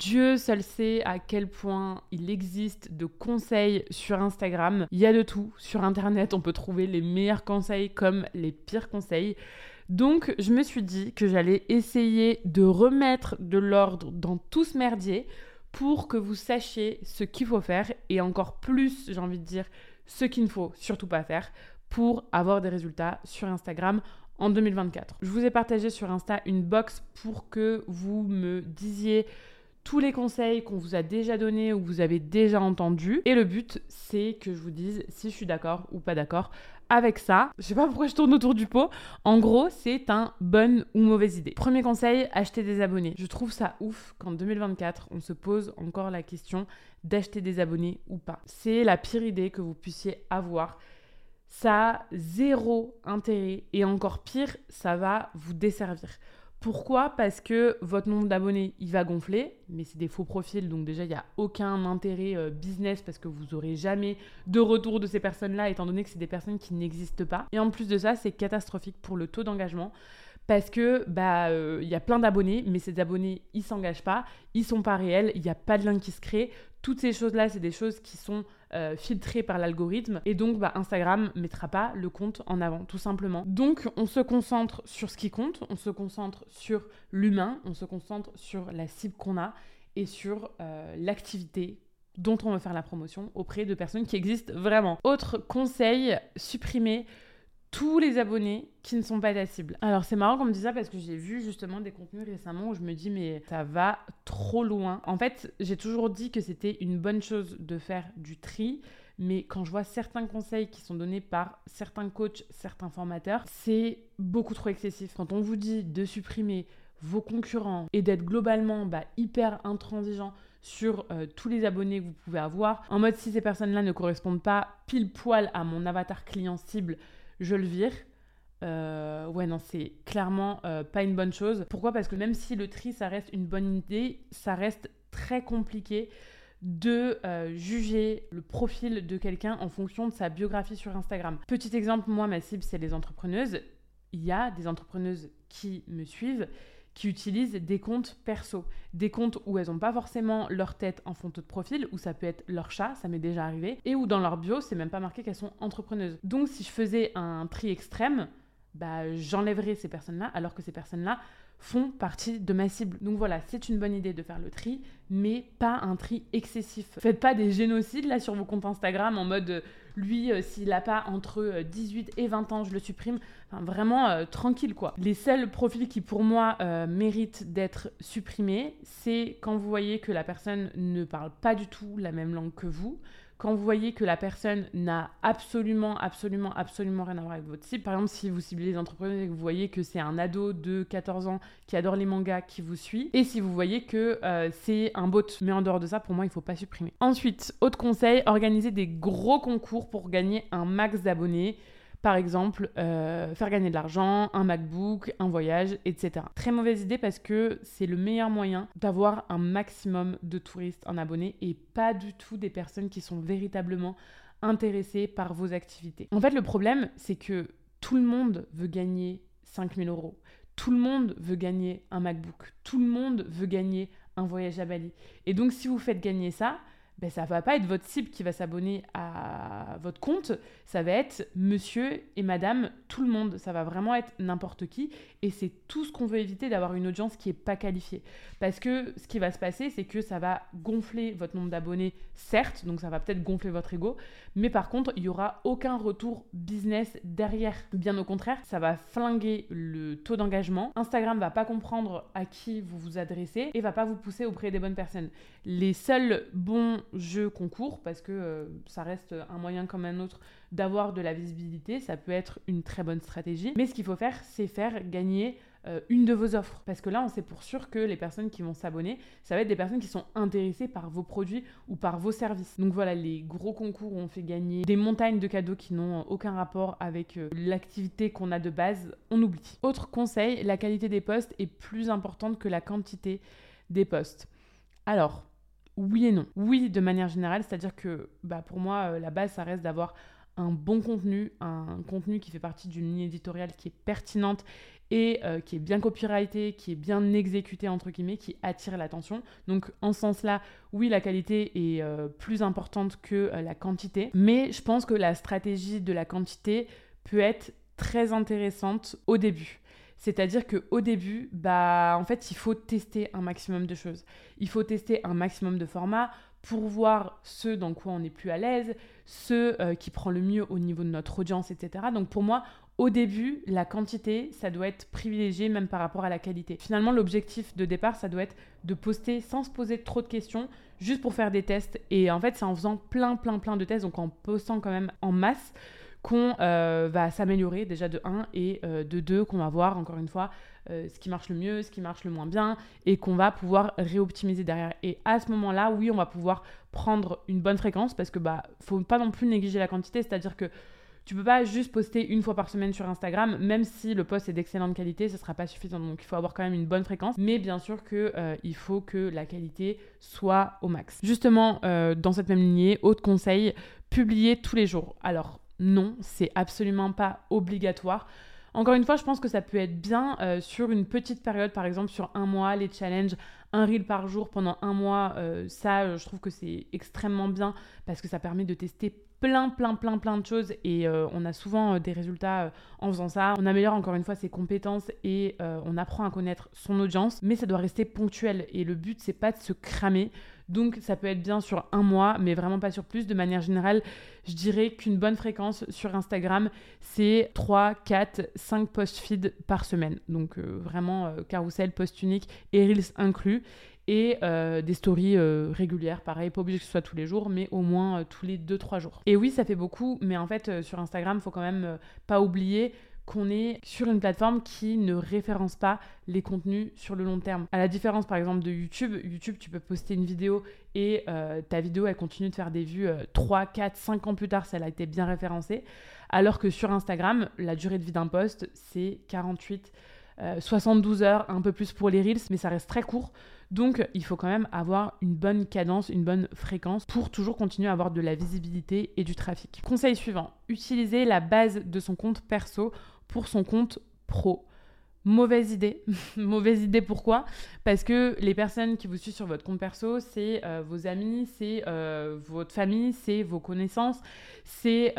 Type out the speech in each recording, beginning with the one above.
Dieu seul sait à quel point il existe de conseils sur Instagram. Il y a de tout. Sur Internet, on peut trouver les meilleurs conseils comme les pires conseils. Donc, je me suis dit que j'allais essayer de remettre de l'ordre dans tout ce merdier pour que vous sachiez ce qu'il faut faire et encore plus, j'ai envie de dire, ce qu'il ne faut surtout pas faire pour avoir des résultats sur Instagram en 2024. Je vous ai partagé sur Insta une box pour que vous me disiez les conseils qu'on vous a déjà donnés ou vous avez déjà entendus. Et le but, c'est que je vous dise si je suis d'accord ou pas d'accord avec ça. Je sais pas pourquoi je tourne autour du pot. En gros, c'est un bonne ou mauvaise idée. Premier conseil, acheter des abonnés. Je trouve ça ouf qu'en 2024, on se pose encore la question d'acheter des abonnés ou pas. C'est la pire idée que vous puissiez avoir. Ça a zéro intérêt et encore pire, ça va vous desservir. Pourquoi? Parce que votre nombre d'abonnés, il va gonfler, mais c'est des faux profils, donc déjà, il n'y a aucun intérêt euh, business parce que vous n'aurez jamais de retour de ces personnes-là, étant donné que c'est des personnes qui n'existent pas. Et en plus de ça, c'est catastrophique pour le taux d'engagement parce que bah euh, il y a plein d'abonnés, mais ces abonnés ils s'engagent pas, ils sont pas réels, il n'y a pas de lien qui se crée. Toutes ces choses là, c'est des choses qui sont euh, filtrées par l'algorithme et donc bah, Instagram mettra pas le compte en avant tout simplement. Donc on se concentre sur ce qui compte, on se concentre sur l'humain, on se concentre sur la cible qu'on a et sur euh, l'activité dont on veut faire la promotion auprès de personnes qui existent vraiment. Autre conseil, supprimer tous les abonnés qui ne sont pas ta cible. Alors c'est marrant qu'on me dise ça parce que j'ai vu justement des contenus récemment où je me dis mais ça va trop loin. En fait, j'ai toujours dit que c'était une bonne chose de faire du tri, mais quand je vois certains conseils qui sont donnés par certains coachs, certains formateurs, c'est beaucoup trop excessif. Quand on vous dit de supprimer vos concurrents et d'être globalement bah, hyper intransigeant sur euh, tous les abonnés que vous pouvez avoir, en mode si ces personnes-là ne correspondent pas pile poil à mon avatar client cible, je le vire. Euh, ouais, non, c'est clairement euh, pas une bonne chose. Pourquoi? Parce que même si le tri, ça reste une bonne idée, ça reste très compliqué de euh, juger le profil de quelqu'un en fonction de sa biographie sur Instagram. Petit exemple, moi, ma cible, c'est les entrepreneuses. Il y a des entrepreneuses qui me suivent qui utilisent des comptes perso, des comptes où elles n'ont pas forcément leur tête en photo de profil, où ça peut être leur chat, ça m'est déjà arrivé, et où dans leur bio, c'est même pas marqué qu'elles sont entrepreneuses. Donc si je faisais un tri extrême, bah, j'enlèverais ces personnes-là, alors que ces personnes-là font partie de ma cible. Donc voilà, c'est une bonne idée de faire le tri, mais pas un tri excessif. Faites pas des génocides là sur vos comptes Instagram en mode lui, euh, s'il a pas entre 18 euh, et 20 ans, je le supprime. Vraiment tranquille quoi. Les seuls profils qui pour moi méritent d'être supprimés, c'est quand vous voyez que la personne ne parle pas du tout la même langue que vous, quand vous voyez que la personne n'a absolument, absolument, absolument rien à voir avec votre cible, par exemple, si vous ciblez les entrepreneurs et que vous voyez que c'est un ado de 14 ans qui adore les mangas qui vous suit, et si vous voyez que euh, c'est un bot, mais en dehors de ça, pour moi, il ne faut pas supprimer. Ensuite, autre conseil, organisez des gros concours pour gagner un max d'abonnés. Par exemple, euh, faire gagner de l'argent, un MacBook, un voyage, etc. Très mauvaise idée parce que c'est le meilleur moyen d'avoir un maximum de touristes en abonnés et pas du tout des personnes qui sont véritablement intéressées par vos activités. En fait, le problème, c'est que tout le monde veut gagner 5000 euros. Tout le monde veut gagner un MacBook. Tout le monde veut gagner un voyage à Bali. Et donc, si vous faites gagner ça, ben, ça va pas être votre cible qui va s'abonner à votre compte, ça va être monsieur et madame, tout le monde, ça va vraiment être n'importe qui et c'est tout ce qu'on veut éviter d'avoir une audience qui est pas qualifiée. Parce que ce qui va se passer, c'est que ça va gonfler votre nombre d'abonnés, certes, donc ça va peut-être gonfler votre ego, mais par contre, il y aura aucun retour business derrière. Bien au contraire, ça va flinguer le taux d'engagement. Instagram va pas comprendre à qui vous vous adressez et va pas vous pousser auprès des bonnes personnes. Les seuls bons jeu concours parce que euh, ça reste un moyen comme un autre d'avoir de la visibilité. Ça peut être une très bonne stratégie. Mais ce qu'il faut faire, c'est faire gagner euh, une de vos offres. Parce que là, on sait pour sûr que les personnes qui vont s'abonner, ça va être des personnes qui sont intéressées par vos produits ou par vos services. Donc voilà, les gros concours où on fait gagner des montagnes de cadeaux qui n'ont aucun rapport avec euh, l'activité qu'on a de base, on oublie. Autre conseil, la qualité des posts est plus importante que la quantité des posts. Alors, oui et non. Oui, de manière générale, c'est-à-dire que bah, pour moi, euh, la base, ça reste d'avoir un bon contenu, un contenu qui fait partie d'une ligne éditoriale qui est pertinente et euh, qui est bien copyrighté, qui est bien exécuté entre guillemets, qui attire l'attention. Donc en ce sens-là, oui, la qualité est euh, plus importante que la quantité, mais je pense que la stratégie de la quantité peut être très intéressante au début. C'est-à-dire qu'au début, bah, en fait, il faut tester un maximum de choses. Il faut tester un maximum de formats pour voir ce dans quoi on est plus à l'aise, ce euh, qui prend le mieux au niveau de notre audience, etc. Donc pour moi, au début, la quantité, ça doit être privilégié même par rapport à la qualité. Finalement, l'objectif de départ, ça doit être de poster sans se poser trop de questions, juste pour faire des tests. Et en fait, c'est en faisant plein, plein, plein de tests, donc en postant quand même en masse, qu'on euh, va s'améliorer déjà de 1 et euh, de 2 qu'on va voir encore une fois euh, ce qui marche le mieux, ce qui marche le moins bien et qu'on va pouvoir réoptimiser derrière. Et à ce moment-là, oui, on va pouvoir prendre une bonne fréquence parce que bah faut pas non plus négliger la quantité, c'est-à-dire que tu peux pas juste poster une fois par semaine sur Instagram, même si le post est d'excellente qualité, ce sera pas suffisant. Donc il faut avoir quand même une bonne fréquence, mais bien sûr que il faut que la qualité soit au max. Justement, dans cette même lignée, autre conseil, publier tous les jours. Alors non, c'est absolument pas obligatoire. Encore une fois, je pense que ça peut être bien euh, sur une petite période, par exemple sur un mois, les challenges, un reel par jour pendant un mois. Euh, ça, euh, je trouve que c'est extrêmement bien parce que ça permet de tester plein, plein, plein, plein de choses et on a souvent des résultats en faisant ça. On améliore encore une fois ses compétences et on apprend à connaître son audience, mais ça doit rester ponctuel et le but c'est pas de se cramer. Donc ça peut être bien sur un mois, mais vraiment pas sur plus. De manière générale, je dirais qu'une bonne fréquence sur Instagram, c'est 3, 4, 5 posts feed par semaine. Donc euh, vraiment euh, carousel, post unique et Reels inclus. Et euh, des stories régulières, pareil, pas obligé que ce soit tous les jours, mais au moins tous les 2-3 jours. Et oui, ça fait beaucoup, mais en fait, sur Instagram, faut quand même pas oublier qu'on est sur une plateforme qui ne référence pas les contenus sur le long terme. À la différence par exemple de YouTube, YouTube tu peux poster une vidéo et euh, ta vidéo elle continue de faire des vues 3, 4, 5 ans plus tard si elle a été bien référencée. Alors que sur Instagram, la durée de vie d'un post c'est 48, 72 euh, heures, un peu plus pour les Reels, mais ça reste très court. Donc, il faut quand même avoir une bonne cadence, une bonne fréquence pour toujours continuer à avoir de la visibilité et du trafic. Conseil suivant, utiliser la base de son compte perso pour son compte pro. Mauvaise idée. Mauvaise idée pourquoi? Parce que les personnes qui vous suivent sur votre compte perso, c'est euh, vos amis, c'est euh, votre famille, c'est vos connaissances, c'est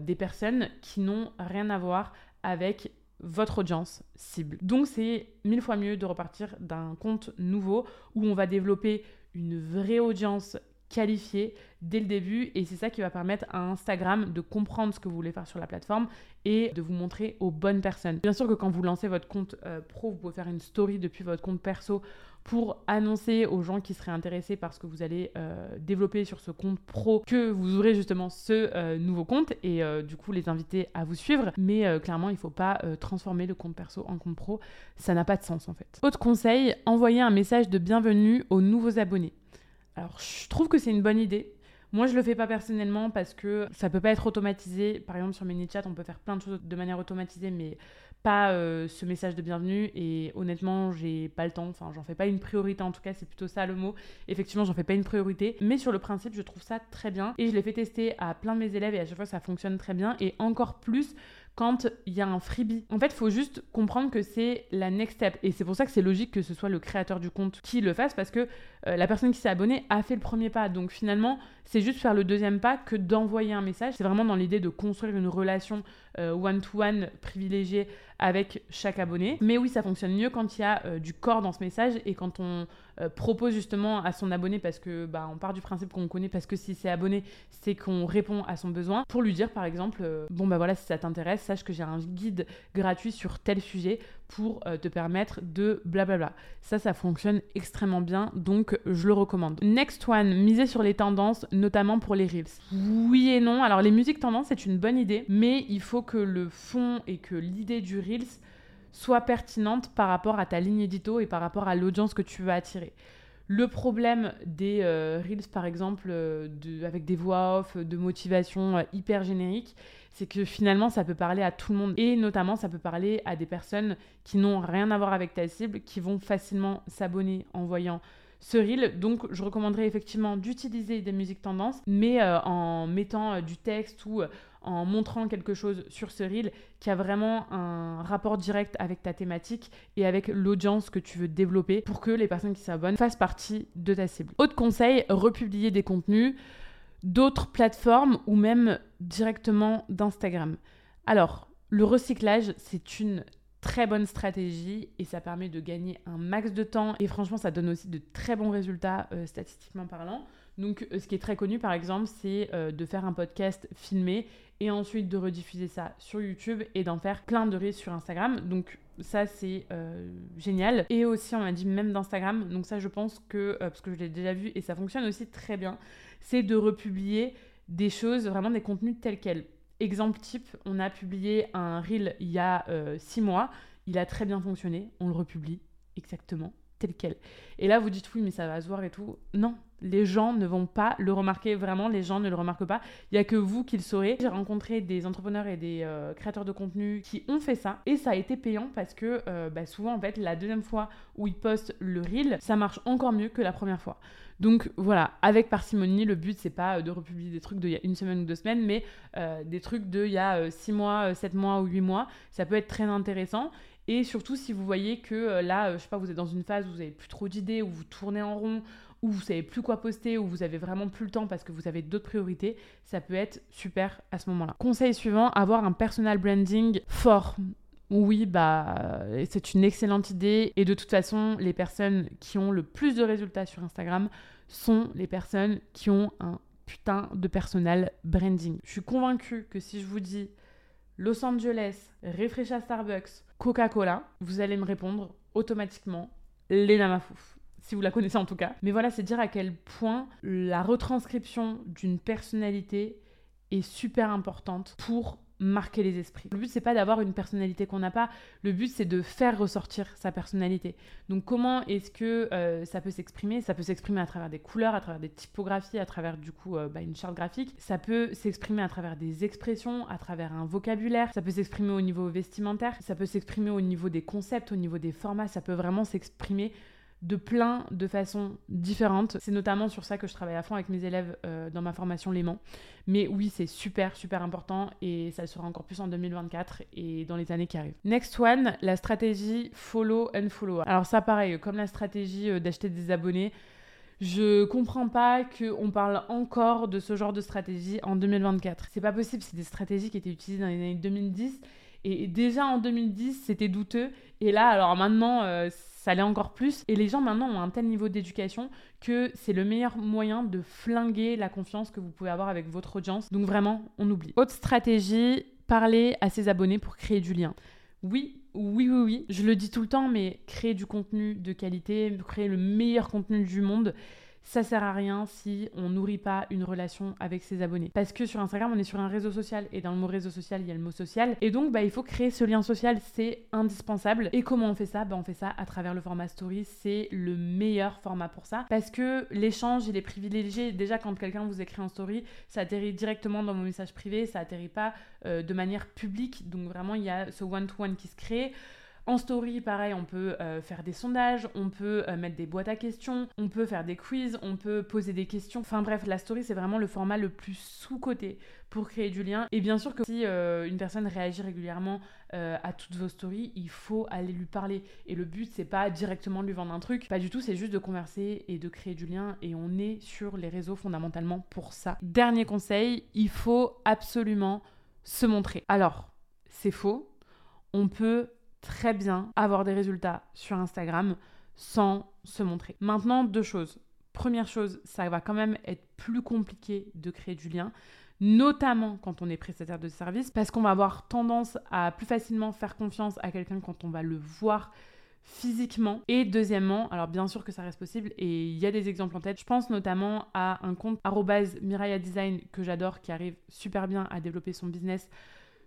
des personnes qui n'ont rien à voir avec votre audience cible. Donc c'est mille fois mieux de repartir d'un compte nouveau où on va développer une vraie audience qualifié dès le début et c'est ça qui va permettre à Instagram de comprendre ce que vous voulez faire sur la plateforme et de vous montrer aux bonnes personnes. Bien sûr que quand vous lancez votre compte euh, pro, vous pouvez faire une story depuis votre compte perso pour annoncer aux gens qui seraient intéressés par ce que vous allez euh, développer sur ce compte pro que vous aurez justement ce euh, nouveau compte et du coup les inviter à vous suivre. Mais clairement, il ne faut pas transformer le compte perso en compte pro. Ça n'a pas de sens en fait. Autre conseil, envoyer un message de bienvenue aux nouveaux abonnés. Alors, je trouve que c'est une bonne idée. Moi, je le fais pas personnellement parce que ça peut pas être automatisé. Par exemple, sur ManyChat, on peut faire plein de choses de manière automatisée, mais pas euh, ce message de bienvenue. Et honnêtement, j'ai pas le temps. Enfin, j'en fais pas une priorité. En tout cas, c'est plutôt ça le mot. Effectivement, j'en fais pas une priorité. Mais sur le principe, je trouve ça très bien. Et je l'ai fait tester à plein de mes élèves et à chaque fois, ça fonctionne très bien. Et encore plus quand il y a un freebie. En fait, il faut juste comprendre que c'est la next step. Et c'est pour ça que c'est logique que ce soit le créateur du compte qui le fasse parce que euh, la personne qui s'est abonnée a fait le premier pas. Donc finalement, c'est juste faire le deuxième pas que d'envoyer un message. C'est vraiment dans l'idée de construire une relation euh, one-to-one privilégiée avec chaque abonné. Mais oui, ça fonctionne mieux quand il y a euh, du corps dans ce message et quand on propose justement à son abonné parce que bah, on part du principe qu'on connaît parce que si c'est abonné, c'est qu'on répond à son besoin pour lui dire par exemple bon bah voilà si ça t'intéresse, sache que j'ai un guide gratuit sur tel sujet pour te permettre de blablabla. Ça ça fonctionne extrêmement bien donc je le recommande. Next one, miser sur les tendances notamment pour les reels. Oui et non. Alors les musiques tendances, c'est une bonne idée, mais il faut que le fond et que l'idée du reels soit pertinente par rapport à ta ligne édito et par rapport à l'audience que tu veux attirer. Le problème des euh, Reels, par exemple, euh, avec des voix off, de motivation euh, hyper générique, c'est que finalement, ça peut parler à tout le monde. Et notamment, ça peut parler à des personnes qui n'ont rien à voir avec ta cible, qui vont facilement s'abonner en voyant ce reel. Donc, je recommanderais effectivement d'utiliser des musiques tendances, mais en mettant du texte ou en montrant quelque chose sur ce reel qui a vraiment un rapport direct avec ta thématique et avec l'audience que tu veux développer pour que les personnes qui s'abonnent fassent partie de ta cible. Autre conseil, republier des contenus d'autres plateformes ou même directement d'Instagram. Alors, le recyclage, c'est une très bonne stratégie et ça permet de gagner un max de temps et franchement ça donne aussi de très bons résultats euh, statistiquement parlant. Donc euh, ce qui est très connu par exemple c'est euh, de faire un podcast filmé et ensuite de rediffuser ça sur YouTube et d'en faire plein de reels sur Instagram. Donc ça c'est génial. Et aussi on m'a dit même d'Instagram. Donc ça je pense que, parce que je l'ai déjà vu et ça fonctionne aussi très bien, c'est de republier des choses, vraiment des contenus tels quels. Exemple type, on a publié un reel il y a euh, six mois, il a très bien fonctionné, on le republie exactement tel quel. Et là, vous dites oui, mais ça va se voir et tout. Non, les gens ne vont pas le remarquer, vraiment, les gens ne le remarquent pas. Il n'y a que vous qui le saurez. J'ai rencontré des entrepreneurs et des euh, créateurs de contenu qui ont fait ça et ça a été payant parce que euh, bah, souvent, en fait, la deuxième fois où ils postent le reel, ça marche encore mieux que la première fois. Donc voilà, avec parcimonie, le but c'est pas euh, de republier des trucs d'il y a une semaine ou deux semaines, mais des trucs d'il y a six mois, sept mois ou huit mois. Ça peut être très intéressant. Et surtout, si vous voyez que là, je sais pas, vous êtes dans une phase où vous avez plus trop d'idées, où vous tournez en rond, où vous savez plus quoi poster, où vous avez vraiment plus le temps parce que vous avez d'autres priorités, ça peut être super à ce moment-là. Conseil suivant, avoir un personal branding fort. Oui, bah, c'est une excellente idée. Et de toute façon, les personnes qui ont le plus de résultats sur Instagram sont les personnes qui ont un putain de personal branding. Je suis convaincue que si je vous dis Los Angeles, Refresh à Starbucks, Coca-Cola, vous allez me répondre automatiquement Lena Mafouf si vous la connaissez en tout cas. Mais voilà, c'est dire à quel point la retranscription d'une personnalité est super importante pour marquer les esprits. Le but c'est pas d'avoir une personnalité qu'on n'a pas, le but c'est de faire ressortir sa personnalité. Donc comment est-ce que euh, ça peut s'exprimer? Ça peut s'exprimer à travers des couleurs, à travers des typographies, à travers du coup euh, bah, une charte graphique. Ça peut s'exprimer à travers des expressions, à travers un vocabulaire. Ça peut s'exprimer au niveau vestimentaire. Ça peut s'exprimer au niveau des concepts, au niveau des formats. Ça peut vraiment s'exprimer de plein de façons différentes. C'est notamment sur ça que je travaille à fond avec mes élèves euh, dans ma formation Léman. Mais oui, c'est super, super important et ça le sera encore plus en 2024 et dans les années qui arrivent. Next one, la stratégie follow and follow. Alors ça pareil, comme la stratégie euh, d'acheter des abonnés, je comprends pas qu'on parle encore de ce genre de stratégie en 2024. C'est pas possible, c'est des stratégies qui étaient utilisées dans les années 2010 et déjà en 2010, c'était douteux. Et là, alors maintenant, euh, ça l'est encore plus. Et les gens maintenant ont un tel niveau d'éducation que c'est le meilleur moyen de flinguer la confiance que vous pouvez avoir avec votre audience. Donc vraiment, on oublie. Autre stratégie, parler à ses abonnés pour créer du lien. Oui, oui, oui, oui, je le dis tout le temps, mais créer du contenu de qualité, créer le meilleur contenu du monde, ça sert à rien si on nourrit pas une relation avec ses abonnés. Parce que sur Instagram, on est sur un réseau social et dans le mot réseau social, il y a le mot social. Et donc, bah, il faut créer ce lien social, c'est indispensable. Et comment on fait ça? Bah, On fait ça à travers le format story, c'est le meilleur format pour ça. Parce que l'échange, il est privilégié. Déjà, quand quelqu'un vous écrit en story, ça atterrit directement dans mon message privé, ça atterrit pas euh, de manière publique. Donc vraiment, il y a ce one to -one qui se crée. En story, pareil, on peut euh, faire des sondages, on peut euh, mettre des boîtes à questions, on peut faire des quiz, on peut poser des questions. Enfin bref, la story, c'est vraiment le format le plus sous-coté pour créer du lien. Et bien sûr que si euh, une personne réagit régulièrement à toutes vos stories, il faut aller lui parler. Et le but, c'est pas directement de lui vendre un truc, pas du tout, c'est juste de converser et de créer du lien. Et on est sur les réseaux fondamentalement pour ça. Dernier conseil, il faut absolument se montrer. Alors, c'est faux. On peut très bien avoir des résultats sur Instagram sans se montrer. Maintenant, deux choses. Première chose, ça va quand même être plus compliqué de créer du lien, notamment quand on est prestataire de service, parce qu'on va avoir tendance à plus facilement faire confiance à quelqu'un quand on va le voir physiquement. Et deuxièmement, alors bien sûr que ça reste possible et il y a des exemples en tête. Je pense notamment à un compte Design que j'adore qui arrive super bien à développer son business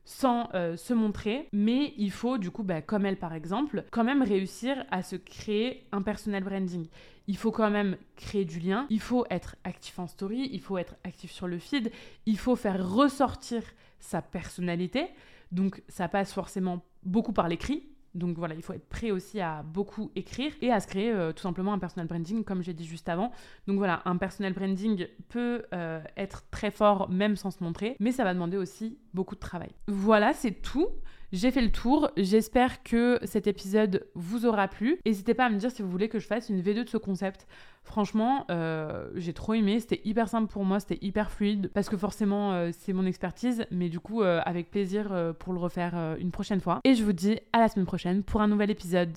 sans euh, se montrer, mais il faut du coup, bah, comme elle par exemple, quand même réussir à se créer un personal branding. Il faut quand même créer du lien, il faut être actif en story, il faut être actif sur le feed, il faut faire ressortir sa personnalité. Donc ça passe forcément beaucoup par l'écrit, Donc voilà, il faut être prêt aussi à beaucoup écrire et à se créer euh, tout simplement un personal branding, comme j'ai dit juste avant. Donc voilà, un personal branding peut euh, être très fort même sans se montrer, mais ça va demander aussi beaucoup de travail. Voilà, c'est tout. J'ai fait le tour. J'espère que cet épisode vous aura plu. N'hésitez pas à me dire si vous voulez que je fasse une V2 de ce concept. Franchement, euh, j'ai trop aimé. C'était hyper simple pour moi, c'était hyper fluide parce que forcément, euh, c'est mon expertise. Mais du coup, euh, avec plaisir pour le refaire une prochaine fois. Et je vous dis à la semaine prochaine pour un nouvel épisode.